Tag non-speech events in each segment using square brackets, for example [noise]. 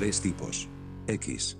Tres tipos. X.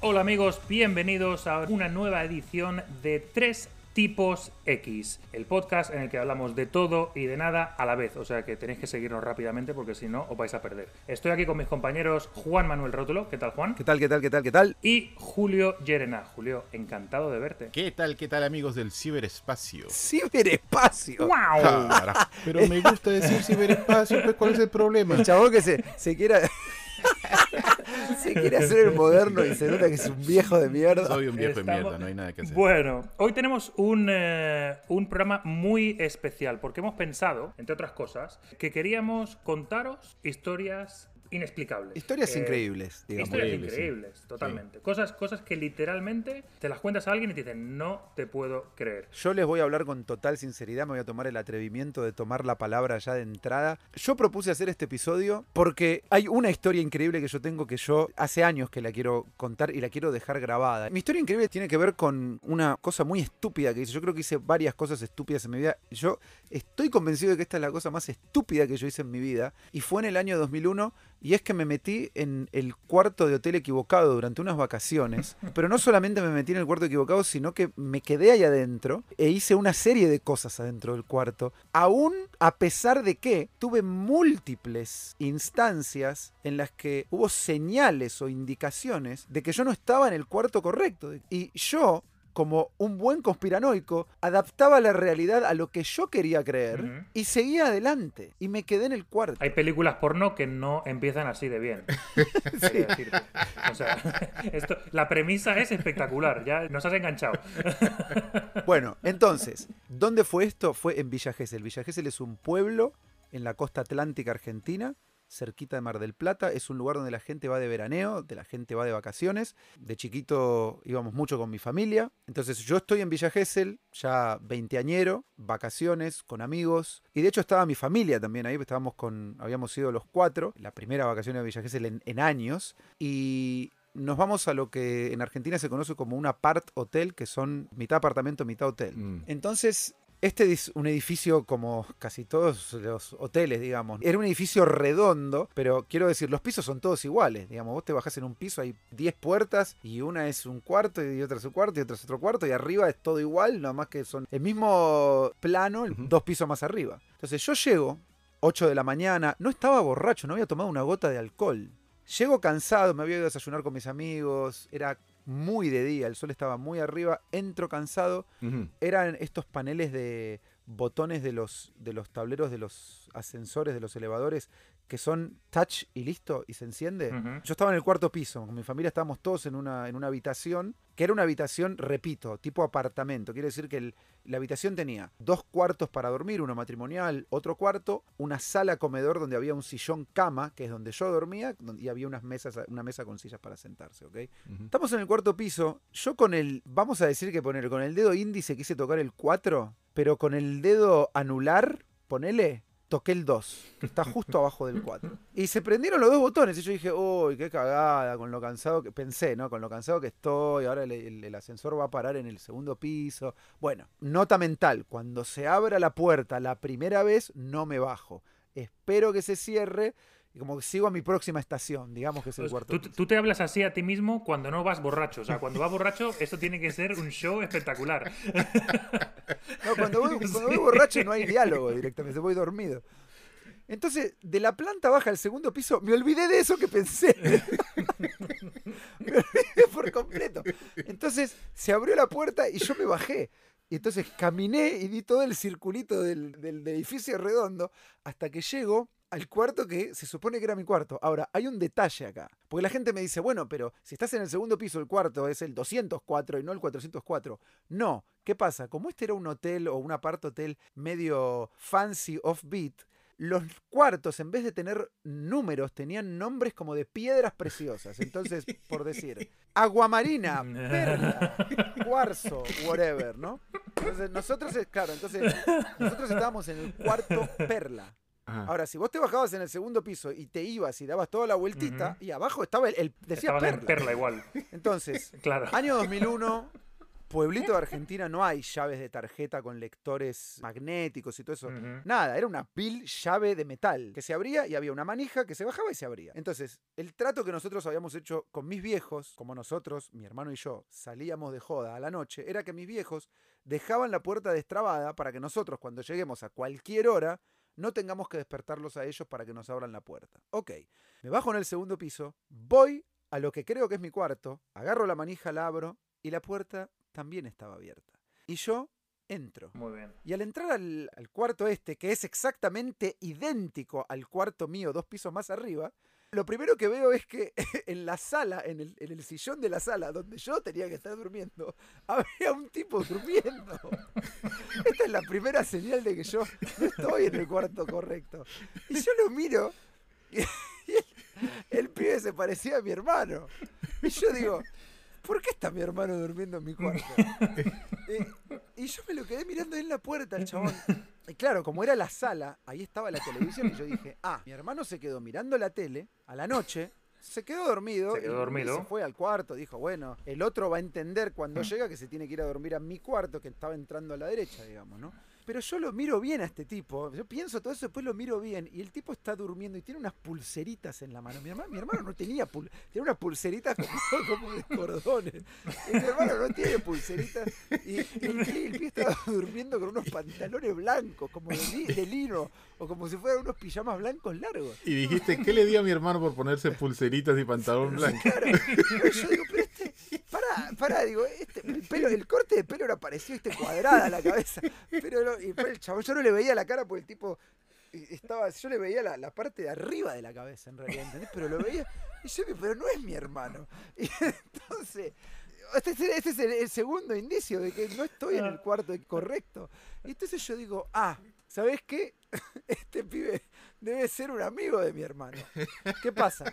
Hola amigos, bienvenidos a una nueva edición de Tres Tipos X, el podcast en el que hablamos de todo y de nada a la vez, o sea que tenéis que seguirnos rápidamente porque si no os vais a perder. Estoy aquí con mis compañeros Juan Manuel Rótulo, ¿qué tal Juan? ¿Qué tal, qué tal, qué tal, qué tal? Y Julio Llerena. Julio, encantado de verte. ¿Qué tal, qué tal amigos del ciberespacio? Ciberespacio. Ah, pero me gusta decir ciberespacio, pues ¿cuál es el problema? El chabón que se, se quiera... [laughs] [laughs] se quiere hacer el moderno y se nota que es un viejo de mierda. Soy un viejo de mierda, no hay nada que hacer. Bueno, hoy tenemos un, eh, un programa muy especial porque hemos pensado, entre otras cosas, que queríamos contaros historias inexplicables. Historias Eh, increíbles, digamos. Historias Increíbles, sí. totalmente. Cosas, cosas que literalmente te las cuentas a alguien y te dicen, no te puedo creer. Yo les voy a hablar con total sinceridad, me voy a tomar el atrevimiento de tomar la palabra ya de entrada. Yo propuse hacer este episodio porque hay una historia increíble que yo tengo que yo hace años que la quiero contar y la quiero dejar grabada. Mi historia increíble tiene que ver con una cosa muy estúpida que hice. Yo creo que hice varias cosas estúpidas en mi vida. Yo estoy convencido de que esta es la cosa más estúpida que yo hice en mi vida y fue en el año 2001 y es que me metí en el cuarto de hotel equivocado durante unas vacaciones, [laughs] pero no solamente me metí en el cuarto equivocado, sino que me quedé ahí adentro e hice una serie de cosas adentro del cuarto, aún a pesar de que tuve múltiples instancias en las que hubo señales o indicaciones de que yo no estaba en el cuarto correcto. Y yo, como un buen conspiranoico, adaptaba la realidad a lo que yo quería creer y seguía adelante. Y me quedé en el cuarto. Hay películas porno que no empiezan así de bien. [laughs] Decirte. O sea, [laughs] esto, la premisa es espectacular, ya nos has enganchado. [laughs] Bueno, entonces, ¿dónde fue esto? Fue en Villa Gesell. Villa Gesell es un pueblo en la costa atlántica argentina, cerquita de Mar del Plata. Es un lugar donde la gente va de veraneo, de la gente va de vacaciones. De chiquito íbamos mucho con mi familia. Entonces yo estoy en Villa Gesell, ya veinteañero, vacaciones, con amigos. Y de hecho estaba mi familia también ahí, estábamos con, habíamos ido los cuatro, la primera vacación de Villa Gesell en, en años. Y nos vamos a lo que en Argentina se conoce como un apart hotel, que son mitad apartamento, mitad hotel. Mm. Entonces, este es un edificio como casi todos los hoteles, digamos. Era un edificio redondo, pero quiero decir, los pisos son todos iguales. Digamos, vos te bajás en un piso, hay 10 puertas y una es un cuarto y otra es un cuarto y otra es otro cuarto y arriba es todo igual, nada más que son el mismo plano, dos pisos más arriba. Entonces yo llego, 8 de la mañana, no estaba borracho, no había tomado una gota de alcohol. Llego cansado, me había ido a desayunar con mis amigos, era muy de día, el sol estaba muy arriba, entro cansado, eran estos paneles de botones de los, de los tableros de los ascensores, de los elevadores, que son touch y listo, y se enciende. Yo estaba en el cuarto piso, con mi familia estábamos todos en una, en una habitación, que era una habitación, repito, tipo apartamento. Quiere decir que el- la habitación tenía dos cuartos para dormir, uno matrimonial, otro cuarto, una sala comedor donde había un sillón cama, que es donde yo dormía, y había unas mesas, una mesa con sillas para sentarse, ¿ok? Estamos en el cuarto piso. Yo con el, vamos a decir que poner, con el dedo índice quise tocar el 4, pero con el dedo anular, ponele, toqué el 2, que está [laughs] justo abajo del 4. Y se prendieron los dos botones y yo dije, uy, qué cagada, con lo cansado que pensé, ¿no? Con lo cansado que estoy, ahora el, el- el ascensor va a parar en el segundo piso. Bueno, nota mental, cuando se abra la puerta la primera vez, no me bajo. Espero que se cierre y como que sigo a mi próxima estación, digamos que es el Pues, cuarto tú, tú te hablas así a ti mismo cuando no vas borracho. O sea, cuando vas borracho, esto tiene que ser un show espectacular. [laughs] No, cuando voy, cuando voy borracho no hay diálogo directamente, voy dormido. Entonces, de la planta baja al segundo piso, me olvidé de eso que pensé. [laughs] me olvidé por completo. Entonces, se abrió la puerta y yo me bajé. Y entonces caminé y di todo el circulito del, del- del edificio redondo hasta que llego al cuarto que se supone que era mi cuarto. Ahora, hay un detalle acá. Porque la gente me dice, bueno, pero si estás en el segundo piso, el cuarto es el 204 y no el 404. No, ¿qué pasa? Como este era un hotel o un apart hotel medio fancy off-beat, los cuartos, en vez de tener números, tenían nombres como de piedras preciosas. Entonces, por decir, [laughs] aguamarina, perla, [laughs] cuarzo, whatever, ¿no? Entonces, nosotros, claro, entonces, nosotros estábamos en el cuarto perla. Ajá. Ahora, si vos te bajabas en el segundo piso y te ibas y dabas toda la vueltita, y abajo estaba el, el- decía Estabas en perla. perla igual. [laughs] Entonces, [laughs] Claro. año 2001, [laughs] pueblito de Argentina no hay llaves de tarjeta con lectores magnéticos y todo eso. Nada, era una pil llave de metal que se abría y había una manija que se bajaba y se abría. Entonces, el trato que nosotros habíamos hecho con mis viejos, como nosotros, mi hermano y yo, salíamos de joda a la noche, era que mis viejos dejaban la puerta destrabada para que nosotros, cuando lleguemos a cualquier hora, no tengamos que despertarlos a ellos para que nos abran la puerta. Ok, me bajo en el segundo piso, voy a lo que creo que es mi cuarto, agarro la manija, la abro y la puerta también estaba abierta. Y yo entro. Muy bien. Y al entrar al, al cuarto este, que es exactamente idéntico al cuarto mío, dos pisos más arriba, lo primero que veo es que [laughs] en la sala, en el, en el sillón de la sala, donde yo tenía que estar durmiendo, [laughs] había un tipo durmiendo. [laughs] Esta es la primera señal de que yo no estoy en el cuarto correcto. Y yo lo miro y, y el, el pibe se parecía a mi hermano. Y yo digo, ¿por qué está mi hermano durmiendo en mi cuarto? Yo me lo quedé mirando en la puerta al chabón. [laughs] Y claro, como era la sala, ahí estaba la televisión y yo dije, ah, mi hermano se quedó mirando la tele a la noche, se quedó dormido, Se quedó y dormido. se fue al cuarto, dijo, bueno, el otro va a entender cuando llega que se tiene que ir a dormir a mi cuarto, que estaba entrando a la derecha, digamos, ¿no? Pero yo lo miro bien a este tipo, yo pienso todo eso, después lo miro bien, y el tipo está durmiendo y tiene unas pulseritas en la mano. Mi hermano, mi hermano no tenía pul tenía unas pulseritas como, [laughs] como de cordones. Y mi hermano no tiene pulseritas, y, y el, pibe- el estaba durmiendo con unos pantalones blancos, como de, li- de lino, o como si fueran unos pijamas blancos largos. Y dijiste, ¿qué le di a mi hermano por ponerse pulseritas y pantalón blanco? Claro. Yo digo, pero pará, digo, este, el, corte de pelo era parecido, este cuadrada la cabeza. Pero no- y el chabón, yo no le veía la cara porque el tipo eh, estaba, yo le veía la, parte de arriba de la cabeza en realidad, ¿entendés? Pero lo veía, y yo pero no es mi hermano. Y entonces, este es, el- este es el, segundo indicio de que no estoy en el cuarto correcto. Y entonces yo digo, ah, ¿sabes qué? [laughs] Este pibe debe ser un amigo de mi hermano. ¿Qué pasa?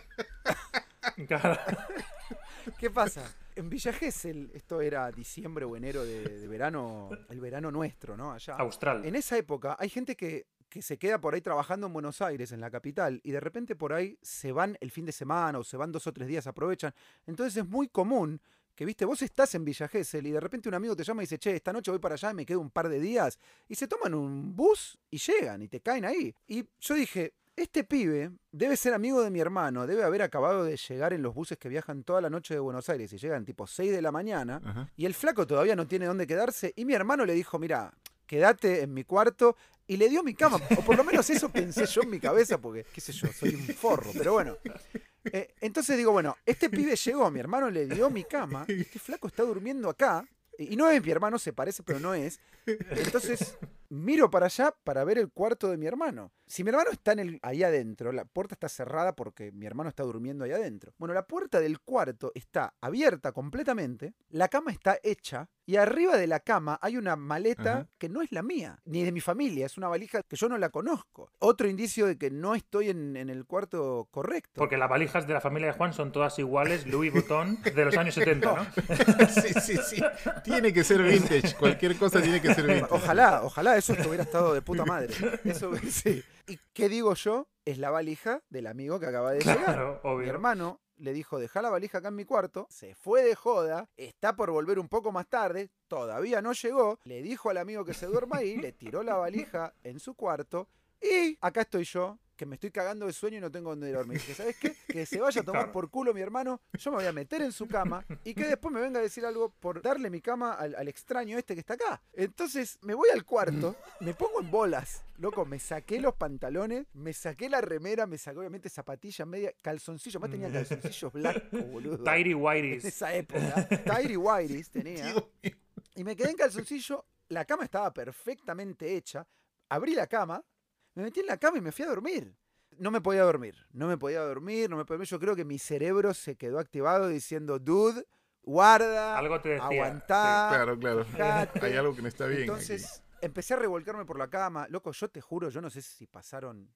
¿Qué pasa? En Villa Gesell, esto era diciembre o enero de, de verano, el verano nuestro, ¿no? Allá. Austral. En esa época hay gente que, que se queda por ahí trabajando en Buenos Aires, en la capital, y de repente por ahí se van el fin de semana o se van dos o tres días, aprovechan. Entonces es muy común que, viste, vos estás en Villa Gesell y de repente un amigo te llama y dice, che, esta noche voy para allá y me quedo un par de días, y se toman un bus y llegan y te caen ahí. Y yo dije, este pibe debe ser amigo de mi hermano, debe haber acabado de llegar en los buses que viajan toda la noche de Buenos Aires y llegan tipo 6 de la mañana. Ajá. Y el flaco todavía no tiene dónde quedarse. Y mi hermano le dijo, mira, quédate en mi cuarto. Y le dio mi cama. O por lo menos eso [laughs] pensé yo en mi cabeza, porque, qué sé yo, soy un [laughs] forro. Pero bueno. Eh, entonces digo, bueno, este pibe llegó, mi hermano le dio mi cama. Este flaco está durmiendo acá. Y no es mi hermano, se parece, pero no es. Entonces miro para allá para ver el cuarto de mi hermano. Si mi hermano está en el, ahí adentro, la puerta está cerrada porque mi hermano está durmiendo ahí adentro. Bueno, la puerta del cuarto está abierta completamente, la cama está hecha y arriba de la cama hay una maleta Ajá. que no es la mía, ni de mi familia, es una valija que yo no la conozco. Otro indicio de que no estoy en, en el cuarto correcto. Porque las valijas de la familia de Juan son todas iguales, Louis Vuitton, de los años 70, ¿no? [laughs] Sí, sí, sí. Tiene que ser vintage. Cualquier cosa tiene que ser vintage. Ojalá, ojalá eso hubiera estado de puta madre. Eso [laughs] sí. ¿Y qué digo yo? Es la valija del amigo que acaba de llegar. Claro, Mi obvio. hermano le dijo, deja la valija acá en mi cuarto, se fue de joda, está por volver un poco más tarde, todavía no llegó, le dijo al amigo que se duerma ahí, le tiró la valija en su cuarto y acá estoy yo, que me estoy cagando de sueño y no tengo dónde dormir. Dije, ¿sabes qué? Que se vaya a tomar Claro. por culo mi hermano, yo me voy a meter en su cama y que después me venga a decir algo por darle mi cama al, al extraño este que está acá. Entonces me voy al cuarto, [clears throat] me pongo en bolas, loco, me saqué los pantalones, me saqué la remera, me saqué obviamente zapatillas, media, calzoncillos, más tenía calzoncillos blancos, boludo. Tidy En Whities. esa época. Tidy Whities tenía. [laughs] Y me quedé en calzoncillo. La cama estaba perfectamente hecha. Abrí la cama, me metí en la cama y me fui a dormir. No me podía dormir. No me podía dormir, no me podía dormir. Yo creo que mi cerebro se quedó activado diciendo, dude, guarda, Algo te decía, aguantá. Claro, claro. fijate". Hay algo que no está bien. Entonces empecé a revolcarme por la cama. Loco, yo te juro, yo no sé si pasaron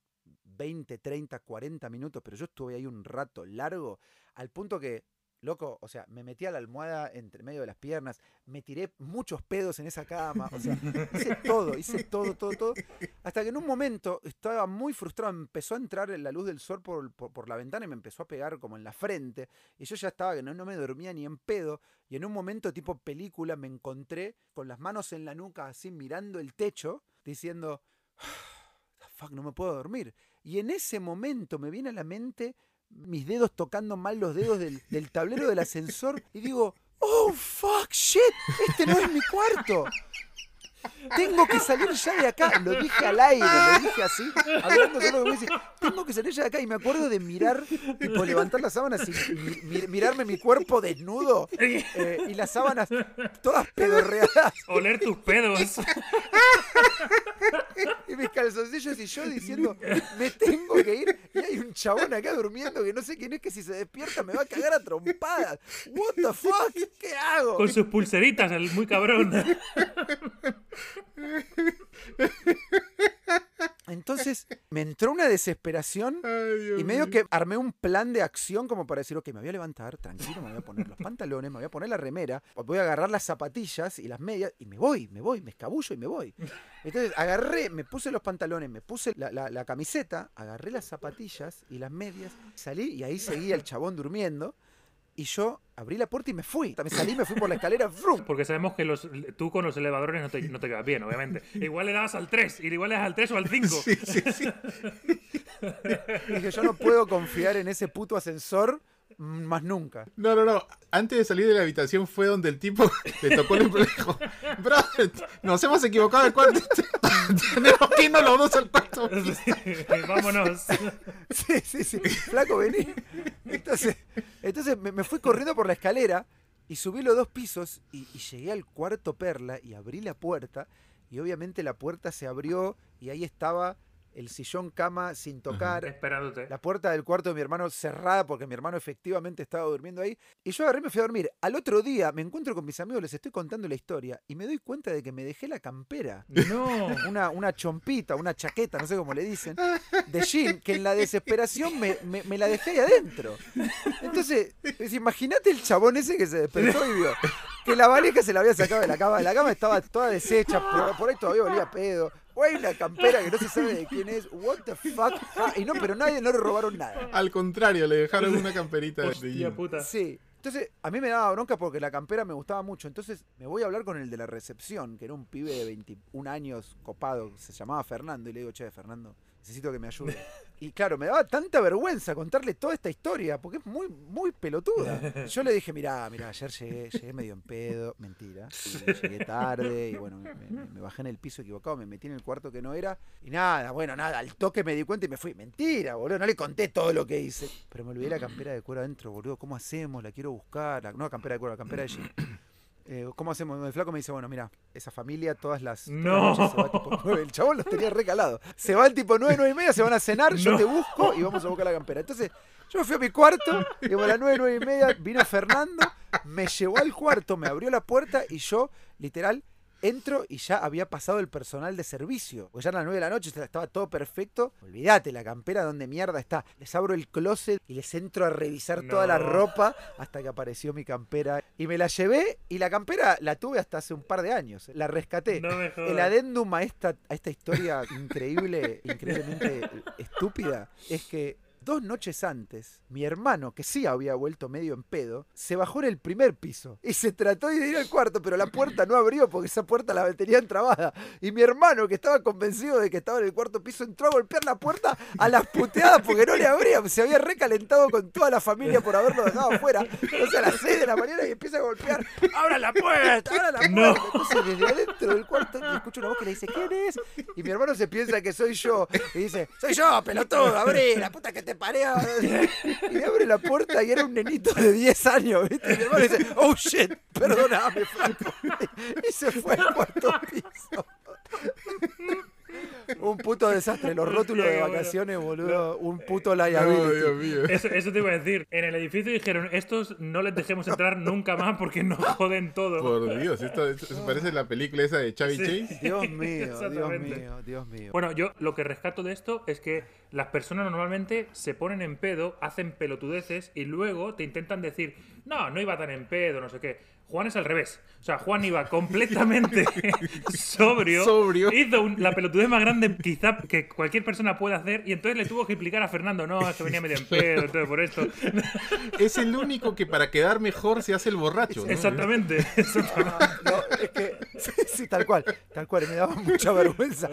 20, 30, 40 minutos, pero yo estuve ahí un rato largo, al punto que loco, o sea, me metí a la almohada entre medio de las piernas, me tiré muchos pedos en esa cama, o sea, hice [laughs] todo, hice todo, todo, todo. Hasta que en un momento estaba muy frustrado, empezó a entrar la luz del sol por, por- por la ventana y me empezó a pegar como en la frente. Y yo ya estaba que no, no me dormía ni en pedo. Y en un momento tipo película me encontré con las manos en la nuca, así mirando el techo, diciendo, "The fuck, no me puedo dormir. Y en ese momento me viene a la mente mis dedos tocando mal los dedos del, del tablero del ascensor y digo, oh fuck, shit, este no es mi cuarto. Tengo que salir ya de acá. Lo dije al aire, lo dije así, hablando solo de Messi. Tengo que salir ya de acá. Y me acuerdo de mirar, tipo levantar las sábanas y mi- mi- mirarme mi cuerpo desnudo eh, y las sábanas todas pedorreadas Oler tus pedos. [laughs] y mis calzoncillos y yo diciendo, me tengo que ir. Y hay un chabón acá durmiendo que no sé quién es, que si se despierta me va a cagar a trompadas. What the fuck, ¿qué hago? Con sus pulseritas, el muy cabrón. [laughs] Entonces me entró una desesperación y medio que armé un plan de acción como para decir, ok, me voy a levantar, tranquilo, me voy a poner los pantalones, me voy a poner la remera, voy a agarrar las zapatillas y las medias y me voy, me voy, me escabullo y me voy. Entonces agarré, me puse los pantalones, me puse la, la- la camiseta, agarré las zapatillas y las medias, salí y ahí seguía el chabón durmiendo y yo abrí la puerta y me fui. Me salí, me fui por la escalera, ¡frum! Porque sabemos que los, tú con los elevadores no te, no te quedas bien, obviamente. Igual le dabas al 3, y igual le das al 3 o al 5. [laughs] Dije, yo no puedo confiar en ese puto ascensor más nunca. No, no, no. Antes de salir de la habitación fue donde el tipo [laughs] le tocó el dijo, bro, nos hemos equivocado de cuarto. Tenemos que irnos los dos al cuarto. [laughs] Vámonos. Sí, sí, sí. Flaco, vení. Entonces, entonces me, me fui corriendo por la escalera y subí los dos pisos y, y llegué al cuarto perla y abrí la puerta y obviamente la puerta se abrió y ahí estaba el sillón cama sin tocar. Esperándote. La puerta del cuarto de mi hermano cerrada porque mi hermano efectivamente estaba durmiendo ahí. Y yo agarré y me fui a dormir. Al otro día me encuentro con mis amigos, les estoy contando la historia y me doy cuenta de que me dejé la campera. No. [laughs] Una, una chompita, una chaqueta, no sé cómo le dicen, de [laughs] jean, que en la desesperación me, me- me la dejé ahí adentro. Entonces, es- imagínate el chabón ese que se despertó y vio que la valija se la había sacado de la cama. La cama estaba toda deshecha, por, por ahí todavía olía pedo. O hay una campera que no se sabe de quién es. What the fuck? Ah, y no, pero nadie no le robaron nada. Al contrario, le dejaron una camperita de puta. Sí. Entonces, a mí me daba bronca porque la campera me gustaba mucho. Entonces, me voy a hablar con el de la recepción, que era un pibe de 21 años copado, se llamaba Fernando, y le digo, che, Fernando, necesito que me ayude. Y claro, me daba tanta vergüenza contarle toda esta historia, porque es muy, muy pelotuda. Yo le dije, mirá, mirá, ayer llegué, llegué medio en pedo, mentira. y llegué tarde, y bueno, me, me- me bajé en el piso equivocado, me metí en el cuarto que no era, y nada, bueno, nada, al toque me di cuenta y me fui. Mentira, boludo, no le conté todo lo que hice. Pero me olvidé la campera de cuero adentro, boludo, ¿cómo hacemos? La quiero buscar. La- no, la campera de cuero, la campera de jean. Eh, ¿Cómo hacemos? El flaco me dice, bueno, mira, esa familia todas las, todas las No. se va tipo 9. El chabón los tenía recalado. Se van tipo 9, 9 y media, se van a cenar, yo te busco y vamos a buscar la campera. Entonces, yo me fui a mi cuarto y a las 9, 9 y media vino Fernando, me llevó al cuarto, me abrió la puerta y yo, literal, entro y ya había pasado el personal de servicio. Porque ya eran las 9 de la noche, estaba todo perfecto. Olvídate, la campera, ¿dónde mierda está? Les abro el closet y les entro a revisar toda la ropa hasta que apareció mi campera. Y me la llevé y la campera la tuve hasta hace un par de años. La rescaté. No me jodas. El adendum a esta, a esta historia increíble, increíblemente estúpida, es que dos noches antes, mi hermano, que sí había vuelto medio en pedo, se bajó en el primer piso y se trató de ir al cuarto, pero la puerta no abrió porque esa puerta la tenía entrabada. Y mi hermano, que estaba convencido de que estaba en el cuarto piso, entró a golpear la puerta a las puteadas porque no le abría. Se había recalentado con toda la familia por haberlo dejado afuera. Entonces a las 6 de la mañana y empieza a golpear. ¡Abra la puerta! ¡Abra la puerta! No. Entonces desde adentro del cuarto escucho una voz que le dice, ¿quién es? Y mi hermano se piensa que soy yo. Y dice, soy yo, pelotudo, abrí, la puta que te parió. Y le abre la puerta y era un nenito de 10 años, ¿viste? Y mi hermano dice, oh shit, perdóname, flaco. [laughs] Y se fue al cuarto piso. Un puto desastre. Los rótulos de vacaciones, boludo. Un puto No, liability. Dios mío. Eso, eso te iba a decir. En el edificio dijeron, estos no les dejemos entrar nunca más porque nos joden todo. Por Dios, esto, parece la película esa de Sí. Chase. Dios mío, Dios mío, Dios mío. Bueno, yo lo que rescato de esto es que las personas normalmente se ponen en pedo, hacen pelotudeces y luego te intentan decir, no, no iba tan en pedo, no sé qué. Juan es al revés. O sea, Juan iba completamente [laughs] sobrio. Sobrio. Hizo un- la pelotudez más grande quizá que cualquier persona pueda hacer y entonces le tuvo que explicar a Fernando, no, es que venía medio en pedo, entonces por esto. [laughs] Es el único que para quedar mejor se hace el borracho. ¿no? Exactamente. [laughs] exactamente. No, es que. Sí, sí, tal cual. Tal cual. Me daba mucha vergüenza.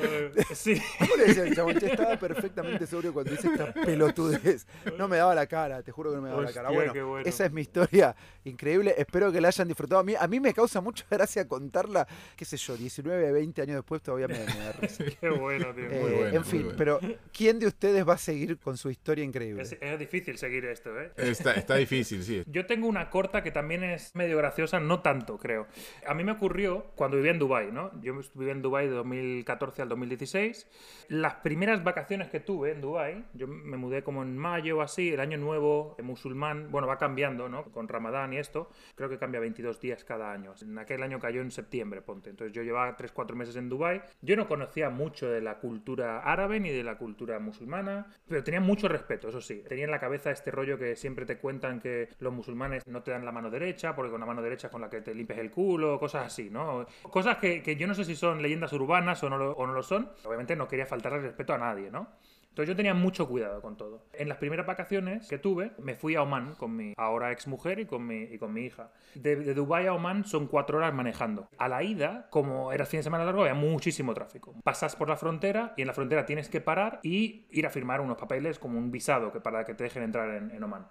Sí. ¿Cómo le decía el chabón? Estaba perfectamente sobrio cuando hice esta pelotudez. No me daba la cara, te juro que no me daba la cara. Bueno, qué bueno. esa es mi historia increíble. Espero que la hayan disfrutado. A mí, a mí me causa mucha [laughs] gracia contarla, qué sé yo, 19, 20 años después todavía me, me da risa. [laughs] Qué bueno, tío. Eh, Muy bueno, en muy fin, bueno. pero ¿quién de ustedes va a seguir con su historia increíble? Es, es difícil seguir esto, ¿eh? Está, está difícil, sí. Yo tengo una corta que también es medio graciosa, no tanto, creo. A mí me ocurrió cuando vivía en Dubai, ¿no? Yo viví en Dubai de 2014 al 2016. Las primeras vacaciones que tuve en Dubai, yo me mudé como en mayo o así, el año nuevo musulmán, bueno, va cambiando, ¿no? Con Ramadán y esto, creo que cambia 22 días cada año. En aquel año cayó en septiembre, ponte. Entonces yo llevaba 3-4 meses en Dubai. Yo no conocía mucho de la cultura árabe ni de la cultura musulmana, pero tenía mucho respeto, eso sí. Tenía en la cabeza este rollo que siempre te cuentan que los musulmanes no te dan la mano derecha, porque con la mano derecha con la que te limpias el culo, cosas así, ¿no? Cosas que, yo no sé si son leyendas urbanas o no, o no lo son. Obviamente no quería faltarle respeto a nadie, ¿no? Entonces yo tenía mucho cuidado con todo. En las primeras vacaciones que tuve, me fui a Oman con mi ahora ex mujer y con mi, hija. De, de Dubái a Oman son cuatro horas manejando. A la ida, como era fin de semana largo, había muchísimo tráfico. Pasas por la frontera y en la frontera tienes que parar y ir a firmar unos papeles como un visado que para que te dejen entrar en, en Oman.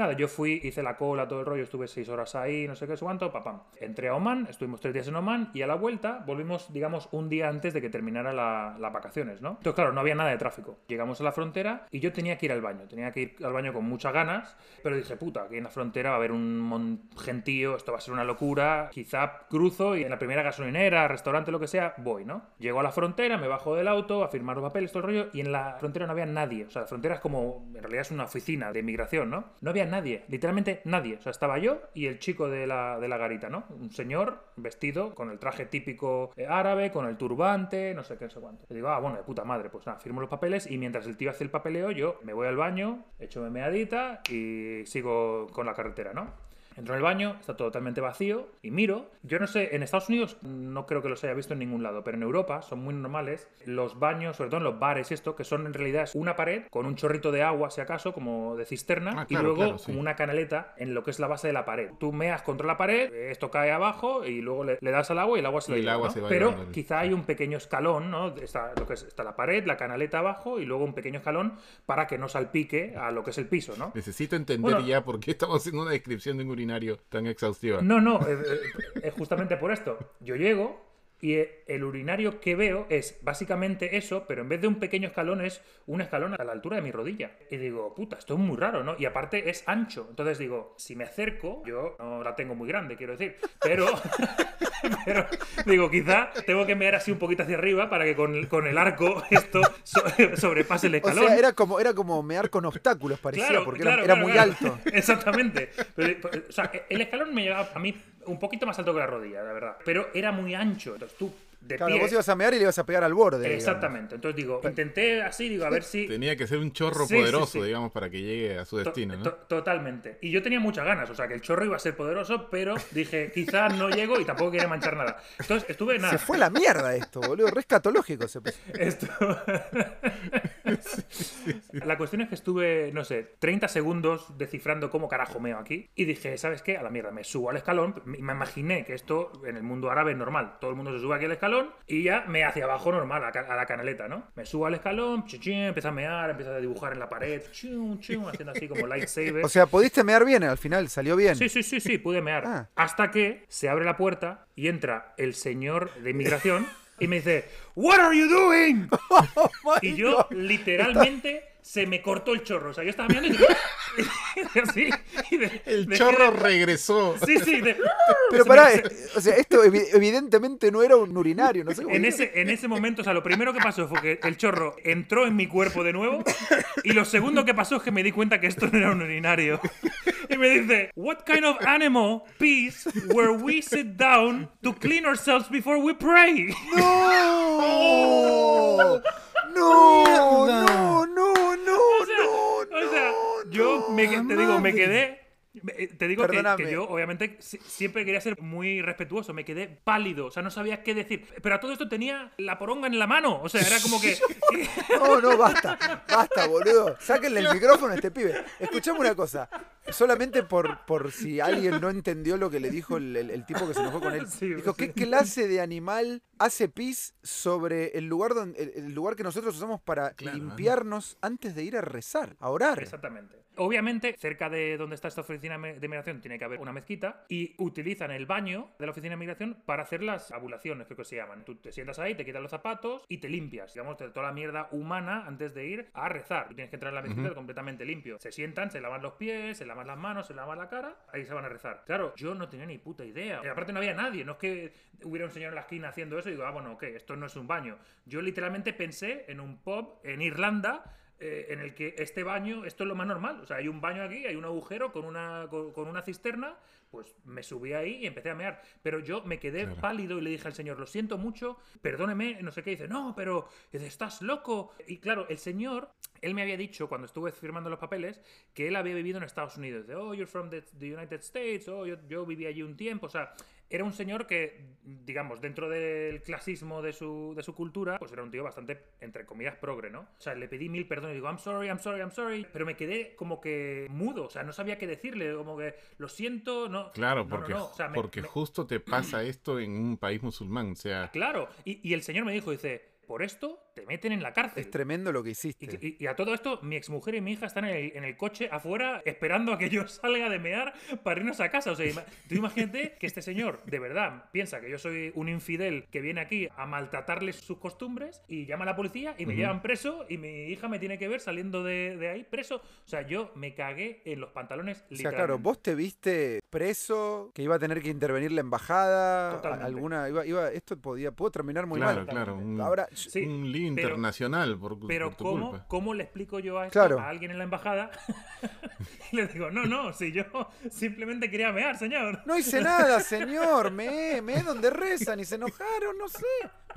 Nada, yo fui, hice la cola, todo el rollo, estuve seis horas ahí, no sé qué, cuánto, papam. Entré a Oman, estuvimos tres días en Oman y a la vuelta volvimos, digamos, un día antes de que terminara la- las vacaciones, ¿no? Entonces, claro, no había nada de tráfico. Llegamos a la frontera y yo tenía que ir al baño, tenía que ir al baño con muchas ganas, pero dije, puta, aquí en la frontera va a haber un gentío, esto va a ser una locura, quizá cruzo y en la primera gasolinera, restaurante, lo que sea, voy, ¿no? Llego a la frontera, me bajo del auto a firmar los papeles, todo el rollo, y en la frontera no había nadie. O sea, la frontera es como, en realidad es una oficina de inmigración, ¿no? No había nadie, literalmente nadie. O sea, estaba yo y el chico de la, de la garita, ¿no? Un señor vestido con el traje típico eh, árabe, con el turbante, no sé qué, no sé cuánto. Le digo, ah, bueno, de puta madre, pues nada, firmo los papeles y mientras el tío hace el papeleo, yo me voy al baño, echo mi meadita y sigo con la carretera, ¿no? Entro en el baño, está totalmente vacío y miro. Yo no sé, en Estados Unidos no creo que los haya visto en ningún lado, pero en Europa son muy normales los baños, sobre todo en los bares y esto, que son en realidad una pared con un chorrito de agua, si acaso, como de cisterna, Ah, y claro, luego claro, sí. como una canaleta en lo que es la base de la pared. Tú meas contra la pared, esto cae abajo y luego le, le das al agua y el agua se Y lo el lleva, agua ¿no? se va Pero llevando. quizá hay un pequeño escalón, ¿no? Está, lo que es, está la pared, la canaleta abajo y luego un pequeño escalón para que no salpique a lo que es el piso, ¿no? Necesito entender Bueno. ya por qué estamos haciendo una descripción de un urinario tan exhaustiva. No, no, eh, eh, es justamente por esto. Yo llego y eh, el urinario que veo es básicamente eso, pero en vez de un pequeño escalón es un escalón a la altura de mi rodilla. Y digo, puta, esto es muy raro, ¿no? Y aparte es ancho. Entonces digo, si me acerco, yo no la tengo muy grande, quiero decir, pero, [laughs] pero digo, quizá tengo que mear así un poquito hacia arriba para que con, con el arco esto so- [laughs] sobrepase el O escalón. sea, era como, era como mear con obstáculos, parecía, Claro, porque claro, era, era claro, muy alto. [laughs] Exactamente. Pero, pues, o sea, el escalón me llegaba a mí un poquito más alto que la rodilla, la verdad. Pero era muy ancho. Entonces tú, de Claro, pie. vos ibas a mear y le ibas a pegar al borde. digamos. Exactamente. Entonces digo, intenté así, digo, a ver si. Tenía que ser un chorro Sí, poderoso, sí. digamos, para que llegue a su To- destino, ¿no? to- Totalmente. Y yo tenía muchas ganas, o sea, que el chorro iba a ser poderoso, pero dije, [laughs] quizá no llego y tampoco quería manchar nada. Entonces estuve nada. Se fue la mierda esto, boludo. Re escatológico se puso. [laughs] Esto... La cuestión es que estuve, no sé, 30 segundos descifrando cómo carajo meo aquí y dije, ¿sabes qué? A la mierda, me subo al escalón y me imaginé que esto en el mundo árabe es normal. Todo el mundo se sube aquí al escalón y ya me hacia abajo normal, a, la canaleta, ¿no? Me subo al escalón, chichín, empiezo a mear, empiezo a dibujar en la pared, chum, chum, [laughs] haciendo así como lightsaber. O sea, pudiste mear bien al final, salió bien. Sí, sí, sí, sí, pude mear. Ah. Hasta que se abre la puerta y entra el señor de inmigración y me dice, What are you doing? [laughs] Oh Y yo God. literalmente se me cortó el chorro. O sea, yo estaba mirando y, [laughs] y así, y de- El chorro de- regresó. Sí, sí. de- Pero me- pará, eh, o sea, esto evi- evidentemente no era un urinario, no sé cómo. En ese, en ese momento, o sea, lo primero que pasó fue que el chorro entró en mi cuerpo de nuevo. Y lo segundo que pasó es que me di cuenta que esto no era un urinario. Y me dice, What kind of animal pees where we sit down to clean ourselves before we pray? ¡No! ¡No! ¡No! ¡No! ¡No! O sea, ¡No! o sea, no, yo me, te digo, me quedé. Eh, Te digo que, yo, obviamente, si- siempre quería ser muy respetuoso. Me quedé pálido, o sea, no sabía qué decir. Pero a todo esto tenía la poronga en la mano. O sea, era como que. [laughs] No, no, basta. Basta, boludo. Sáquenle el micrófono a este pibe. Escuchame una cosa. Solamente por, por si alguien no entendió lo que le dijo el, el- el tipo que se enojó con él. Sí, dijo, sí. ¿qué clase de animal hace pis sobre el lugar, donde, el, el lugar que nosotros usamos para Claro, limpiarnos antes de ir a rezar, a orar? Exactamente. Obviamente, cerca de donde está esta oficina de migración tiene que haber una mezquita y utilizan el baño de la oficina de migración para hacer las abulaciones, creo que se llaman. Tú te sientas ahí, te quitas los zapatos y te limpias, digamos, de toda la mierda humana antes de ir a rezar. Tú tienes que entrar en la mezquita completamente limpio. Se sientan, se lavan los pies, se lavan las manos, se lavan la cara, ahí se van a rezar. Claro, yo no tenía ni puta idea. Y aparte no había nadie, no es que hubiera un señor en la esquina haciendo eso y digo, ah, bueno, ok, esto no es un baño. Yo literalmente pensé en un pub en Irlanda eh, en el que este baño, esto es lo más normal. O sea, hay un baño aquí, hay un agujero con una, con, con una cisterna, pues me subí ahí y empecé a mear. Pero yo me quedé Claro. pálido y le dije al señor, lo siento mucho, perdóneme, no sé qué. dice, no, pero estás loco. Y claro, el señor, él me había dicho cuando estuve firmando los papeles que él había vivido en Estados Unidos. De, oh, you're from the, the United States, oh, yo, yo viví allí un tiempo. O sea, era un señor que, digamos, dentro del clasismo de su, de su cultura, pues era un tío bastante, entre comillas, progre, ¿no? O sea, le pedí mil perdones, digo, I'm sorry, I'm sorry, I'm sorry, pero me quedé como que mudo, o sea, no sabía qué decirle, como que, lo siento, no. Claro, no, no, porque, no, o sea, me- porque me- justo te pasa esto en un país musulmán. O sea, Claro, y, y el señor me dijo, dice, por esto te meten en la cárcel. Es tremendo lo que hiciste. Y, y- y a todo esto, mi exmujer y mi hija están en el, en el coche afuera esperando a que yo [laughs] salga de mear para irnos a casa. O sea, ima- tú imagínate que este señor de verdad piensa que yo soy un infidel que viene aquí a maltratarles sus costumbres y llama a la policía y me llevan preso y mi hija me tiene que ver saliendo de, de ahí preso. O sea, yo me cagué en los pantalones O sea, claro, vos te viste preso, que iba a tener que intervenir la embajada, Totalmente. alguna, iba, iba, esto podía, pudo terminar muy claro, mal. claro. Un, Ahora, Sí, un pero- internacional por, Pero por tu ¿cómo, culpa. ¿cómo le explico yo a esto Claro. a alguien en la embajada? y [laughs] le digo, no, no, si yo simplemente quería mear, señor. no hice nada, señor, me, me donde rezan y se enojaron, no sé.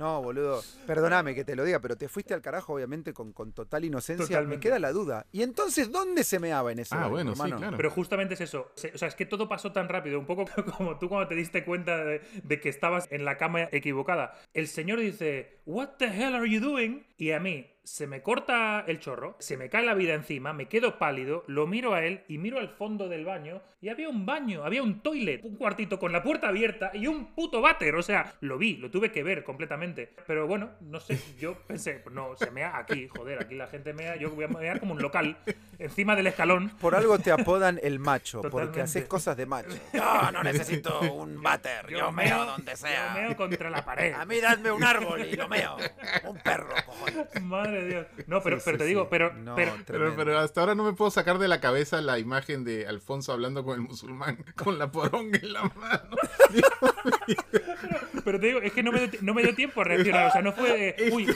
No, boludo, perdóname que te lo diga, pero te fuiste al carajo, obviamente, con, con total inocencia. Me Totalmente. queda la duda. ¿Y entonces dónde se meaba en ese Ah, bueno, sí, hermano? claro. Pero justamente es eso. O sea, es que todo pasó tan rápido, un poco [laughs] como tú cuando te diste cuenta de, de que estabas en la cama equivocada. El señor dice, What the hell are you doing? Y a mí se me corta el chorro, se me cae la vida encima, me quedo pálido, lo miro a él y miro al fondo del baño y había un baño, había un toilet, un cuartito con la puerta abierta y un puto váter. O sea, lo vi, lo tuve que ver completamente. Pero bueno, no sé, yo pensé, no, se mea aquí, joder, aquí la gente mea, yo voy a mear como un local, encima del escalón. Por algo te apodan el macho, porque Totalmente. haces cosas de macho. [laughs] No, no necesito un váter, yo, meo donde sea. Yo meo contra la pared. A mí dadme un árbol y lo meo. Un perro, cojones. Madre de Dios. No, pero, Sí, pero sí, te digo, pero, No, pero, Pero, tremendo. pero hasta ahora no me puedo sacar de la cabeza la imagen de Alfonso hablando con el musulmán [laughs] con la poronga en la mano. [laughs] pero te digo, es que no me, dio, no me dio tiempo a reaccionar. O sea, no fue de, [laughs] uy,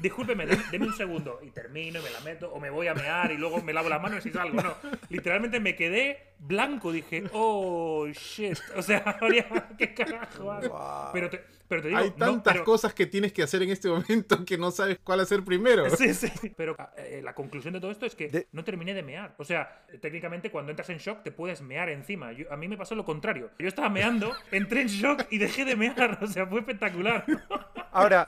discúlpeme, deme un segundo. Y termino y me la meto, o me voy a mear y luego me lavo las manos y salgo. No, literalmente me quedé blanco. Dije, oh, shit. O sea, [laughs] habría, ¿qué carajo? Wow. Pero te, pero te digo, Hay no, tantas pero- cosas que tienes que hacer en este momento que no sabes cuál hacer primero. Sí, sí. Pero eh, la conclusión de todo esto es que De- no terminé de mear. O sea, técnicamente cuando entras en shock te puedes mear encima. Yo- a mí me pasó lo contrario. Yo estaba meando, [laughs] entré en shock y dejé de mear. O sea, fue espectacular. Ahora,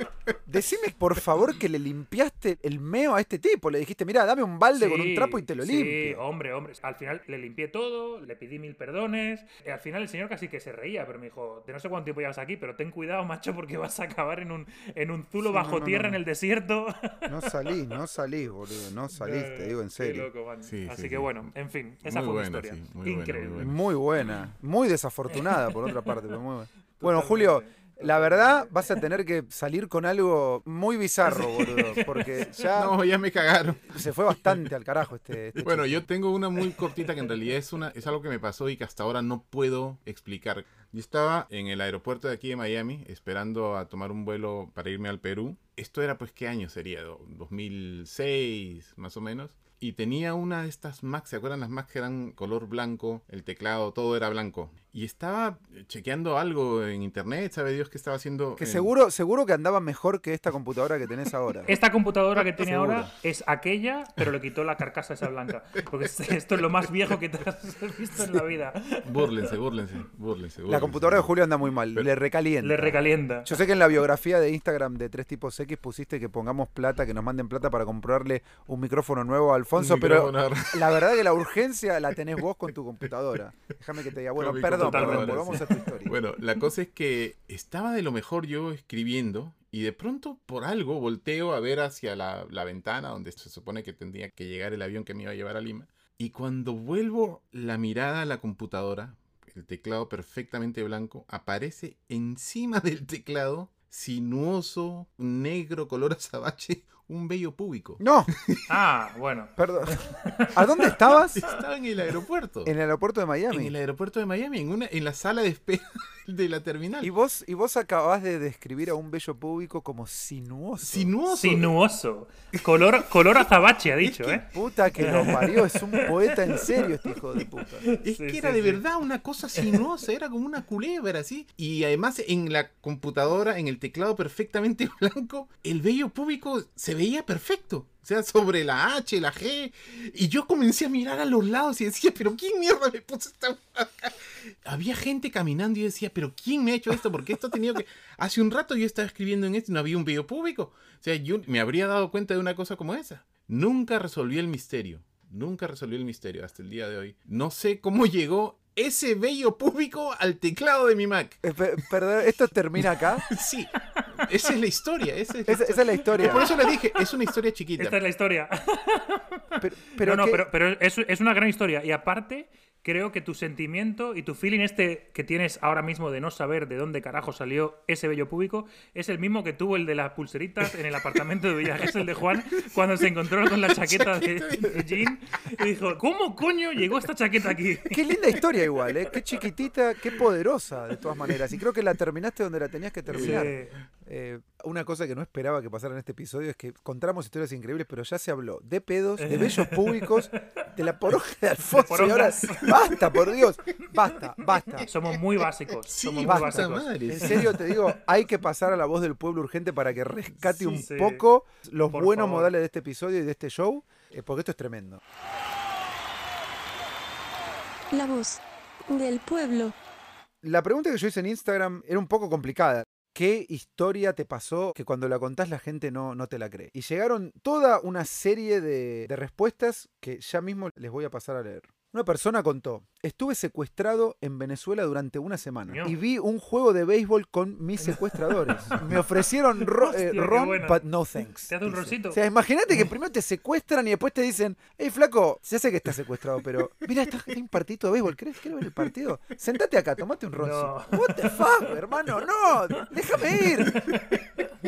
decime por favor que le limpiaste el meo a este tipo. Le dijiste, mira, dame un balde con un Sí, trapo y te lo sí, limpio. hombre, hombre. Al final le limpié todo, le pedí mil perdones. Y al final el señor casi que se reía, pero me dijo, de no sé cuánto tiempo llevas aquí, pero ten cuidado, macho, porque vas a acabar en un, en un zulo Sí, bajo no, no, tierra no. en el desierto. No salís, no salís, boludo. No salís, te digo en serio. loco, man. Sí, Así sí, que sí. bueno, en fin, esa Muy fue mi buena, historia. sí, muy buena, muy Increíble. buena. Muy buena. Muy desafortunada, por otra parte, pero muy buena. [laughs] Bueno, Julio, La verdad, vas a tener que salir con algo muy bizarro, boludo. Porque [laughs] ya No, ya me cagaron. se fue bastante al carajo este. este Bueno, yo tengo una muy cortita que en realidad es una es algo que me pasó y que hasta ahora no puedo explicar. Yo estaba en el aeropuerto de aquí de Miami esperando a tomar un vuelo para irme al Perú. Esto era pues qué año sería, Do- 2006 más o menos. Y tenía una de estas Macs, ¿se acuerdan las Macs que eran color blanco? El teclado, todo era blanco. Y estaba chequeando algo en internet, sabe Dios qué estaba haciendo. Que en- seguro, seguro que andaba mejor que esta computadora que tenés ahora. Esta computadora que tiene Seguro. ahora es aquella, pero le quitó la carcasa esa blanca. Porque es- esto es lo más viejo que te has visto en la vida. Búrlense, búrlense, búrlense. La computadora de Julio anda muy mal, le recalienta. Le recalienta. Yo sé que en la biografía de Instagram de Tres Tipos X pusiste que pongamos plata, que nos manden plata para comprarle un micrófono nuevo a Alfonso, pero la verdad que la urgencia la tenés vos con tu computadora. Déjame que te diga, bueno, Con mi perdón, perdón, computadora, volvamos sí. a tu historia. Bueno, la cosa es que estaba de lo mejor yo escribiendo y de pronto por algo volteo a ver hacia la, la ventana donde se supone que tendría que llegar el avión que me iba a llevar a Lima. Y cuando vuelvo la mirada a la computadora, el teclado perfectamente blanco, aparece encima del teclado, sinuoso, negro, color azabache, un vello púbico. No, [laughs] Ah, bueno. perdón. ¿A dónde estabas? [laughs] Estaba en el aeropuerto. En el aeropuerto de En Miami. el aeropuerto de Miami, en, una, en la sala de espera [laughs] de la terminal. Y vos, y vos acabás de describir a un bello público como sinuoso. Sinuoso. Sinuoso. Color, color azabache, ha dicho, Qué ¿eh? puta que lo parió, es un poeta en serio este hijo de puta. Es Sí, que sí, era de sí. verdad una cosa sinuosa, era como una culebra, así. Y además en la computadora, en el teclado perfectamente blanco, el vello público se veía perfecto. O sea, sobre la H, la G. Y yo comencé a mirar a los lados y decía, pero ¿quién mierda me puso esta? Había gente caminando y yo decía, pero ¿quién me ha hecho esto? Porque esto ha tenido que... [laughs] Hace un rato yo estaba escribiendo en esto y no había un vello público. O sea, yo me habría dado cuenta de una cosa como esa. Nunca resolví el misterio. Nunca resolví el misterio hasta el día de hoy. No sé cómo llegó ese vello público al teclado de mi Mac. Eh, pe- Perdón, ¿esto termina acá? [laughs] Sí, esa es la historia. Esa es la Esa, historia. esa es la historia. Por eso les dije, es una historia chiquita. Esta es la historia. [laughs] Pero, pero no, no, que- pero, pero es, es una gran historia. Y aparte, creo que tu sentimiento y tu feeling este que tienes ahora mismo de no saber de dónde carajo salió ese bello público es el mismo que tuvo el de las pulseritas en el apartamento de Villajes, el de Juan, cuando se encontró con la chaqueta de, de Jean y dijo, ¿cómo coño llegó esta chaqueta aquí? [laughs] Qué linda historia igual, ¿eh? Qué chiquitita, qué poderosa de todas maneras. Y creo que la terminaste donde la tenías que terminar. Sí. Eh, una cosa que no esperaba que pasara en este episodio es que contamos historias increíbles, pero ya se habló de pedos, de bellos [laughs] públicos, de la poroja de Alfonso. Y ahora, basta, por Dios, basta, basta. Somos muy básicos. Sí, somos muy básicos. madre. En serio te digo, hay que pasar a la voz del pueblo urgente para que rescate Sí, un sí. poco los Por buenos favor. modales de este episodio y de este show, eh, porque esto es tremendo. La voz del pueblo. La pregunta que yo hice en Instagram era un poco complicada. ¿Qué historia te pasó que cuando la contás la gente no, no te la cree? Y llegaron toda una serie de, de respuestas que ya mismo les voy a pasar a leer. Una persona contó, estuve secuestrado en Venezuela durante una semana y vi un juego de béisbol con mis secuestradores. [laughs] Me ofrecieron ro- Hostia, eh, ron, but no thanks. Te hace un roncito. O sea, imagínate que primero te secuestran y después te dicen, hey flaco, ya sé que estás secuestrado, pero mira, está, está un partido de béisbol, ¿querés, ¿querés ver el partido? Sentate acá, tomate un roncito. No. What the fuck, hermano, no, déjame ir.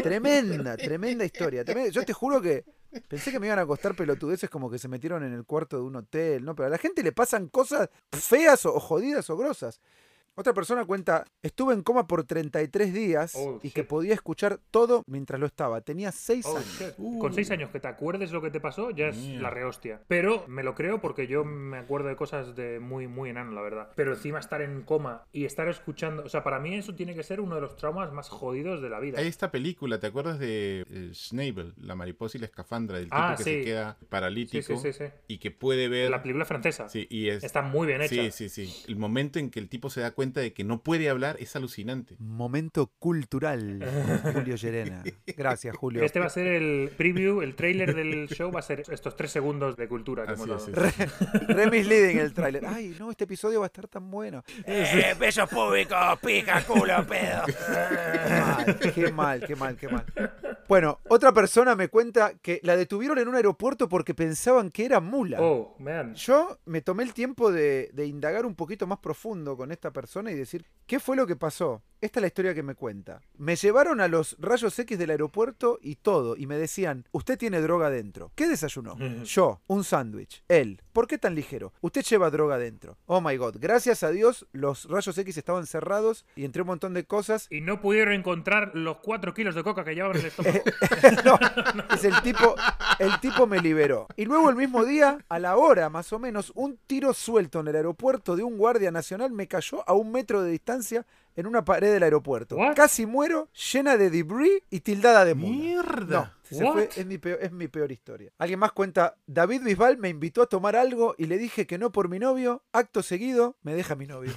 Tremenda, tremenda historia. Yo te juro que pensé que me iban a costar pelotudeces como que se metieron en el cuarto de un hotel, ¿no? Pero a la gente le pasan cosas feas o, jodidas o grosas. Otra persona cuenta, estuve en coma por 33 días Oh, y shit. que podía escuchar todo mientras lo estaba. Tenía 6 Oh, años. Uh. Con seis años que te acuerdes lo que te pasó ya es Mierda. la rehostia. Pero me lo creo porque yo me acuerdo de cosas de muy, muy enano, la verdad. Pero encima estar en coma y estar escuchando. O sea, para mí eso tiene que ser uno de los traumas más jodidos de la vida. Hay esta película, ¿te acuerdas de eh, Schnabel, la mariposa y la escafandra, del tipo Ah, que sí. se queda paralítico Sí, sí, sí, sí. y que puede ver... La película francesa. Sí, y es... Está muy bien hecha. Sí, sí, sí. El momento en que el tipo se da cuenta de que no puede hablar es alucinante. Momento cultural, Julio Llerena. [laughs] Gracias, Julio. Este va a ser el preview, el trailer del show va a ser estos tres segundos de cultura que Así hemos es, dado. sí, Re, re misleading el tráiler. Ay, no, este episodio va a estar tan bueno. Eh, bellos públicos, pica, culo, pedo. Mal, qué mal, qué mal, qué mal. Bueno, otra persona me cuenta que la detuvieron en un aeropuerto porque pensaban que era mula. Oh, man. Yo me tomé el tiempo de, de indagar un poquito más profundo con esta persona y decir, ¿qué fue lo que pasó? esta es la historia que me cuenta. Me llevaron a los rayos X del aeropuerto y todo, y me decían, usted tiene droga dentro. ¿Qué desayunó? Yo, un sándwich. Él, ¿por qué tan ligero? Usted lleva droga dentro. Oh my god, gracias a Dios los rayos X estaban cerrados y entré un montón de cosas. Y no pudieron encontrar los 4 kilos de coca que llevaban en el [laughs] estómago. [laughs] no, es el tipo, el tipo me liberó. Y luego el mismo día, a la hora más o menos, un tiro suelto en el aeropuerto de un guardia nacional me cayó a un metro de distancia en una pared del aeropuerto. What? Casi muero, llena de debris y tildada de mula. Mierda. No, se fue, es, mi peor, es mi peor historia. Alguien más cuenta, David Bisbal me invitó a tomar algo y le dije que no por mi novio, acto seguido, me deja mi novio.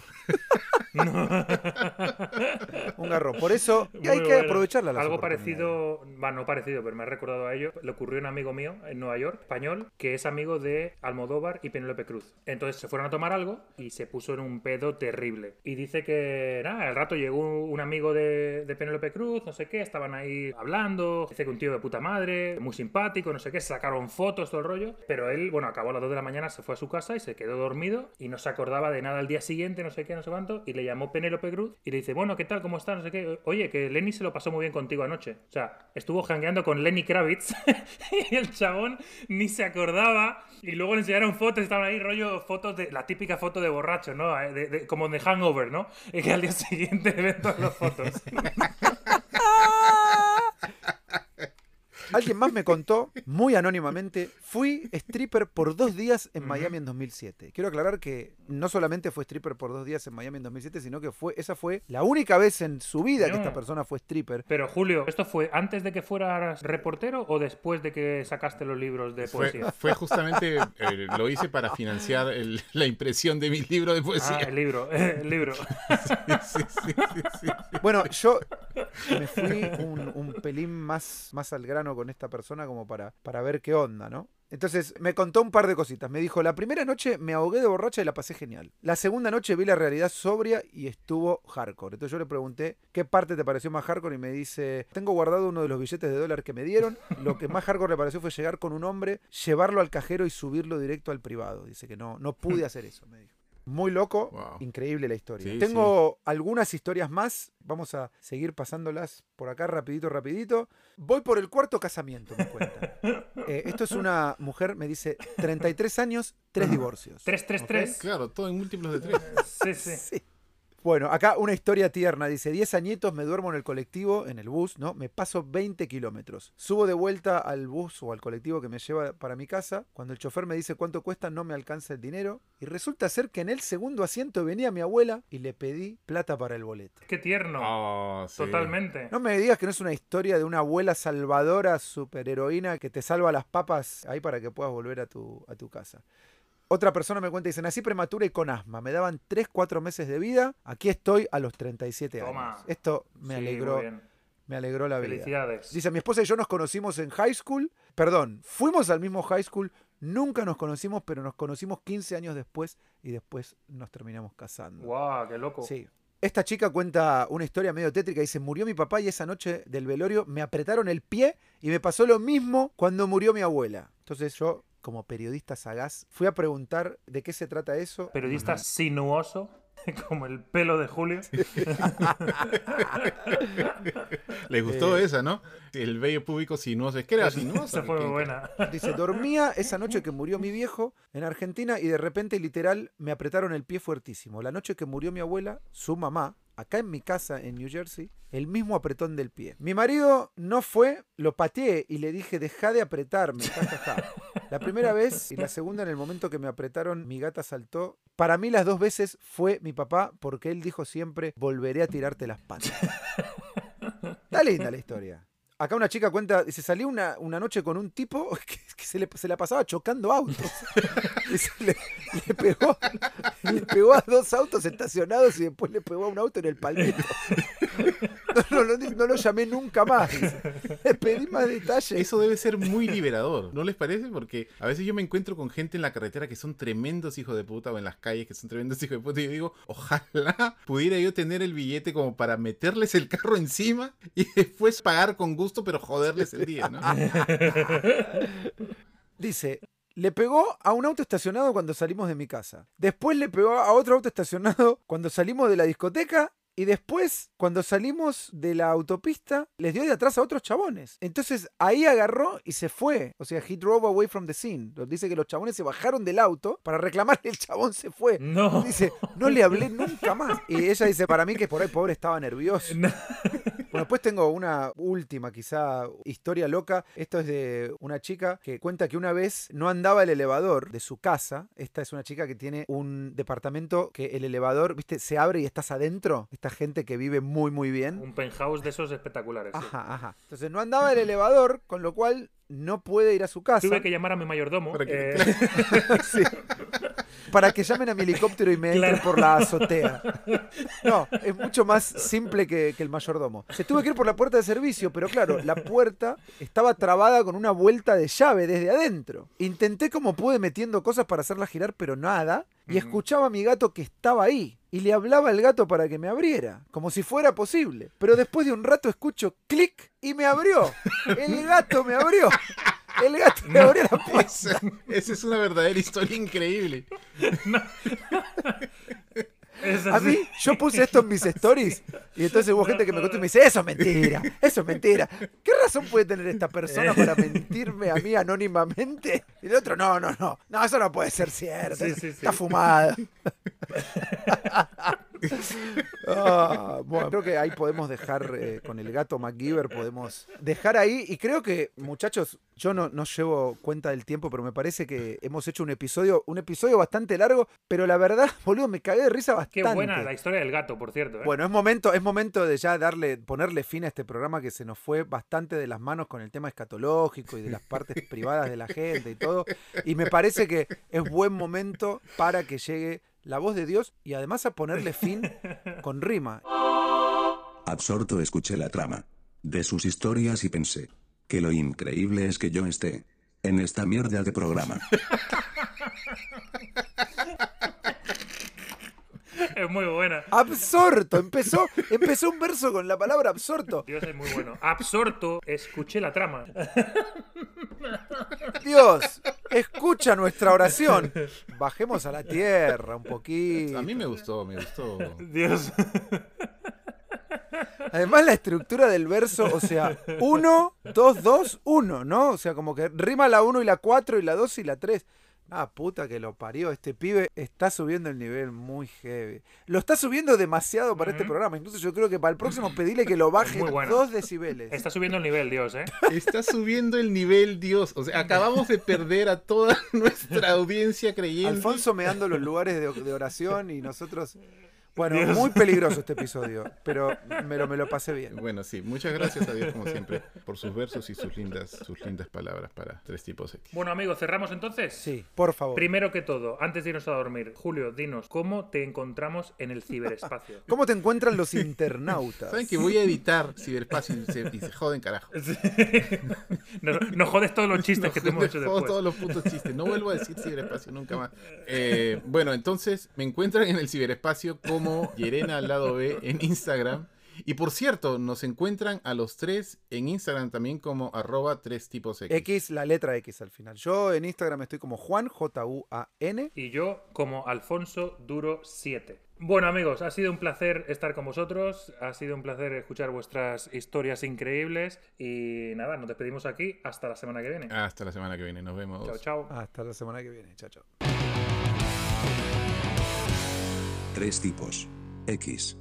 [laughs] Un garrón. Por eso Muy hay que bueno. aprovecharla. Algo parecido, va, no parecido, pero me ha recordado a ello. Le ocurrió a un amigo mío en Nueva York, español, que es amigo de Almodóvar y Penélope Cruz. Entonces se fueron a tomar algo y se puso en un pedo terrible. Y dice que, nada, al rato llegó un amigo de, de Penélope Cruz, no sé qué, estaban ahí hablando. Dice que un tío de puta madre, muy simpático, no sé qué, sacaron fotos, todo el rollo. Pero él, bueno, acabó a las 2 de la mañana, se fue a su casa y se quedó dormido y no se acordaba de nada al día siguiente, no sé qué, no sé cuánto. Y le llamó Penélope Cruz y le dice, bueno, ¿qué tal? ¿Cómo estás? No sé qué. Oye, que Lenny se lo pasó muy bien contigo anoche. O sea, estuvo jangueando con Lenny Kravitz [laughs] y el chabón ni se acordaba. Y luego le enseñaron fotos, estaban ahí rollo fotos de la típica foto de borracho, ¿no? Eh, De- de- como de hangover, ¿no? Y que al día [laughs] siguiente ven todas las fotos. [laughs] Alguien más me contó, muy anónimamente, fui stripper por dos días en Miami en 2007. Quiero aclarar que no solamente fue stripper por dos días en Miami en 2007, sino que fue esa fue la única vez en su vida que esta persona fue stripper. Pero Julio, ¿esto fue antes de que fueras reportero o después de que sacaste los libros de poesía? fue justamente, eh, lo hice para financiar el- la impresión de mi libro de Ah, poesía. el libro, [laughs] el libro. Sí, sí, sí, sí. Bueno, yo me fui un, un pelín más, más al grano con esta persona como para, para ver qué onda, ¿no? Entonces me contó un par de cositas. Me dijo, la primera noche me ahogué de borracha y la pasé genial. La segunda noche vi la realidad sobria y estuvo hardcore. Entonces yo le pregunté, ¿qué parte te pareció más hardcore? Y me dice, tengo guardado uno de los billetes de dólar que me dieron. Lo que más hardcore le pareció fue llegar con un hombre, llevarlo al cajero y subirlo directo al privado. Dice que no, no pude hacer eso, me dijo. Muy loco, Wow. increíble la historia. Sí, Tengo algunas historias más, vamos a seguir pasándolas por acá rapidito, rapidito. Voy por el cuarto casamiento, me cuenta. [laughs] Eh, esto es una mujer, me dice, 33 años, tres divorcios. 333. Claro, todo en múltiplos de tres. Sí, sí. [laughs] Sí. Bueno, acá una historia tierna. Dice, 10 añitos, me duermo en el colectivo, en el bus, ¿no? Me paso 20 kilómetros. Subo de vuelta al bus o al colectivo que me lleva para mi casa. Cuando el chofer me dice cuánto cuesta, no me alcanza el dinero. Y resulta ser que en el segundo asiento venía mi abuela y le pedí plata para el boleto. Qué tierno. Oh, sí. Totalmente. No me digas que no es una historia de una abuela salvadora, superheroína, que te salva las papas ahí para que puedas volver a tu, a tu casa. Otra persona me cuenta y dice, nací prematura y con asma. Me daban 3, 4 meses de vida. Aquí estoy a los 37 Toma. años. Esto me Sí, alegró, me alegró la vida. Felicidades. Dice, mi esposa y yo nos conocimos en high school. Perdón, fuimos al mismo high school. Nunca nos conocimos, pero nos conocimos 15 años después y después nos terminamos casando. Guau, qué loco. Sí. Esta chica cuenta una historia medio tétrica. Dice, murió mi papá y esa noche del velorio me apretaron el pie y me pasó lo mismo cuando murió mi abuela. Entonces yo, como periodista sagaz, fui a preguntar de qué se trata eso. Periodista sinuoso, [laughs] como el pelo de Julio. [laughs] Les gustó esa, ¿no? El vello público sinuoso. Es que era [laughs] sinuoso. Fue muy buena. Dice, dormía esa noche que murió mi viejo en Argentina y de repente literal me apretaron el pie fuertísimo. La noche que murió mi abuela, su mamá, acá en mi casa en New Jersey, el mismo apretón del pie. Mi marido no fue, lo pateé y le dije, deja de apretarme. ja, ja, ja". La primera vez y la segunda en el momento que me apretaron, mi gata saltó. Para mí las dos veces fue mi papá porque él dijo siempre, volveré a tirarte las patas. Está linda la historia. Acá una chica cuenta, dice, salí una, una noche con un tipo [laughs] que, se, le, se la pasaba chocando autos. [laughs] Le, le pegó, le pegó a dos autos estacionados y después le pegó a un auto en el palito. [laughs] [laughs] No, no, no, no lo llamé nunca más. [laughs] pedí más detalles. Eso debe ser muy liberador, ¿no les parece? Porque a veces yo me encuentro con gente en la carretera que son tremendos hijos de puta o en las calles que son tremendos hijos de puta y yo digo, ojalá pudiera yo tener el billete como para meterles el carro encima y después pagar con gusto pero joderles el día, ¿no? [laughs] Dice, le pegó a un auto estacionado cuando salimos de mi casa. Después le pegó a otro auto estacionado cuando salimos de la discoteca Y después, cuando salimos de la autopista, les dio de atrás a otros chabones. Entonces ahí agarró y se fue. O sea, he drove away from the scene. Dice que los chabones se bajaron del auto para reclamarle el chabón se fue. No. Dice, no le hablé nunca más. Y ella dice, para mí que por ahí pobre estaba nervioso. No. Bueno, después tengo una última, quizá, historia loca. Esto es de una chica que cuenta que una vez no andaba el elevador de su casa. Esta es una chica que tiene un departamento que el elevador, viste, se abre y estás adentro. Esta gente que vive muy, muy bien. Un penthouse de esos espectaculares. sí. Ajá, ajá. Entonces no andaba el elevador, con lo cual no puede ir a su casa. Tuve que llamar a mi mayordomo. Eh, [laughs] [laughs] Sí. [laughs] Para que llamen a mi helicóptero y me entren Claro. por la azotea. [laughs] No, es mucho más simple que, que el mayordomo. Se tuve que ir por la puerta de servicio, pero claro, la puerta estaba trabada con una vuelta de llave desde adentro. Intenté como pude metiendo cosas para hacerla girar, pero nada. Y escuchaba a mi gato que estaba ahí. Y le hablaba al gato para que me abriera, como si fuera posible. Pero después de un rato escucho clic y me abrió. El gato me abrió. El gato me abrió la puerta. Esa, es una verdadera historia increíble. [laughs] es A así. mí, yo puse esto en mis stories y entonces hubo gente que me contó y me dice, eso es mentira, eso es mentira. ¿Qué razón puede tener esta persona para [laughs] mentirme a mí anónimamente? Y el otro, no, no, no, no, eso no puede ser cierto, Sí, sí, sí. está fumada. [laughs] Ah, [laughs] bueno, creo que ahí podemos dejar eh, con el gato MacGyver, podemos dejar ahí. Y creo que, muchachos, yo no, no llevo cuenta del tiempo, pero me parece que hemos hecho un episodio, un episodio bastante largo, pero la verdad, [laughs] boludo, me cagué de risa bastante. Qué buena la historia del gato, por cierto. ¿eh? Bueno, es momento, es momento de ya darle, ponerle fin a este programa que se nos fue bastante de las manos con el tema escatológico y de las partes privadas de la gente y todo. Y me parece que es buen momento para que llegue la voz de Dios y además a ponerle fin [laughs] con rima. Absorto escuché la trama de sus historias y pensé que lo increíble es que yo esté en esta mierda de programa. [laughs] [laughs] Es muy buena. Absorto, empezó, empezó un verso con la palabra absorto. Dios es muy bueno. Absorto, escuché la trama. [laughs] Dios, escucha nuestra oración. Bajemos a la tierra un poquito. A mí me gustó, me gustó. Dios. Además, la estructura del verso, o sea, 1, 2, 2, 1, ¿no? O sea, como que rima la 1 y la 4 y la 2 y la 3. Ah, puta que lo parió. Este pibe está subiendo el nivel muy heavy. Lo está subiendo demasiado para este programa. Incluso yo creo que para el próximo [laughs] pedirle que lo baje Muy bueno. 2 decibeles. Está subiendo el nivel, Dios, ¿eh? Está subiendo el nivel, Dios. O sea, acabamos de perder a toda [laughs] nuestra audiencia creyente. Alfonso meando los lugares de, de oración y nosotros. Bueno, Dios. muy peligroso este episodio, pero me lo, me lo pasé bien. Bueno, sí, muchas gracias a Dios, como siempre, por sus versos y sus lindas, sus lindas palabras para tres tipos X. Bueno, amigos, cerramos entonces. Sí, por favor. Primero que todo, antes de irnos a dormir, Julio, dinos, ¿cómo te encontramos en el ciberespacio? [laughs] ¿Cómo te encuentran los internautas? Saben que voy a editar ciberespacio y se, y se joden carajo. [laughs] No, no jodes todos los chistes que te hemos hecho después. todos los putos chistes. No vuelvo a decir ciberespacio nunca más. Eh, bueno, entonces me encuentran en el ciberespacio como Yerena al lado B en Instagram. Y por cierto, nos encuentran a los tres en Instagram también como arroba tres tipos X. X, la letra X al final. Yo en Instagram estoy como Juan, J-U-A-N. Y yo como Alfonso Duro 7. Bueno amigos, ha sido un placer estar con vosotros, ha sido un placer escuchar vuestras historias increíbles y nada, nos despedimos aquí hasta la semana que viene. Hasta la semana que viene. Nos vemos. Chao, chao. Hasta la semana que viene. Chao, chao. Tres tipos. X.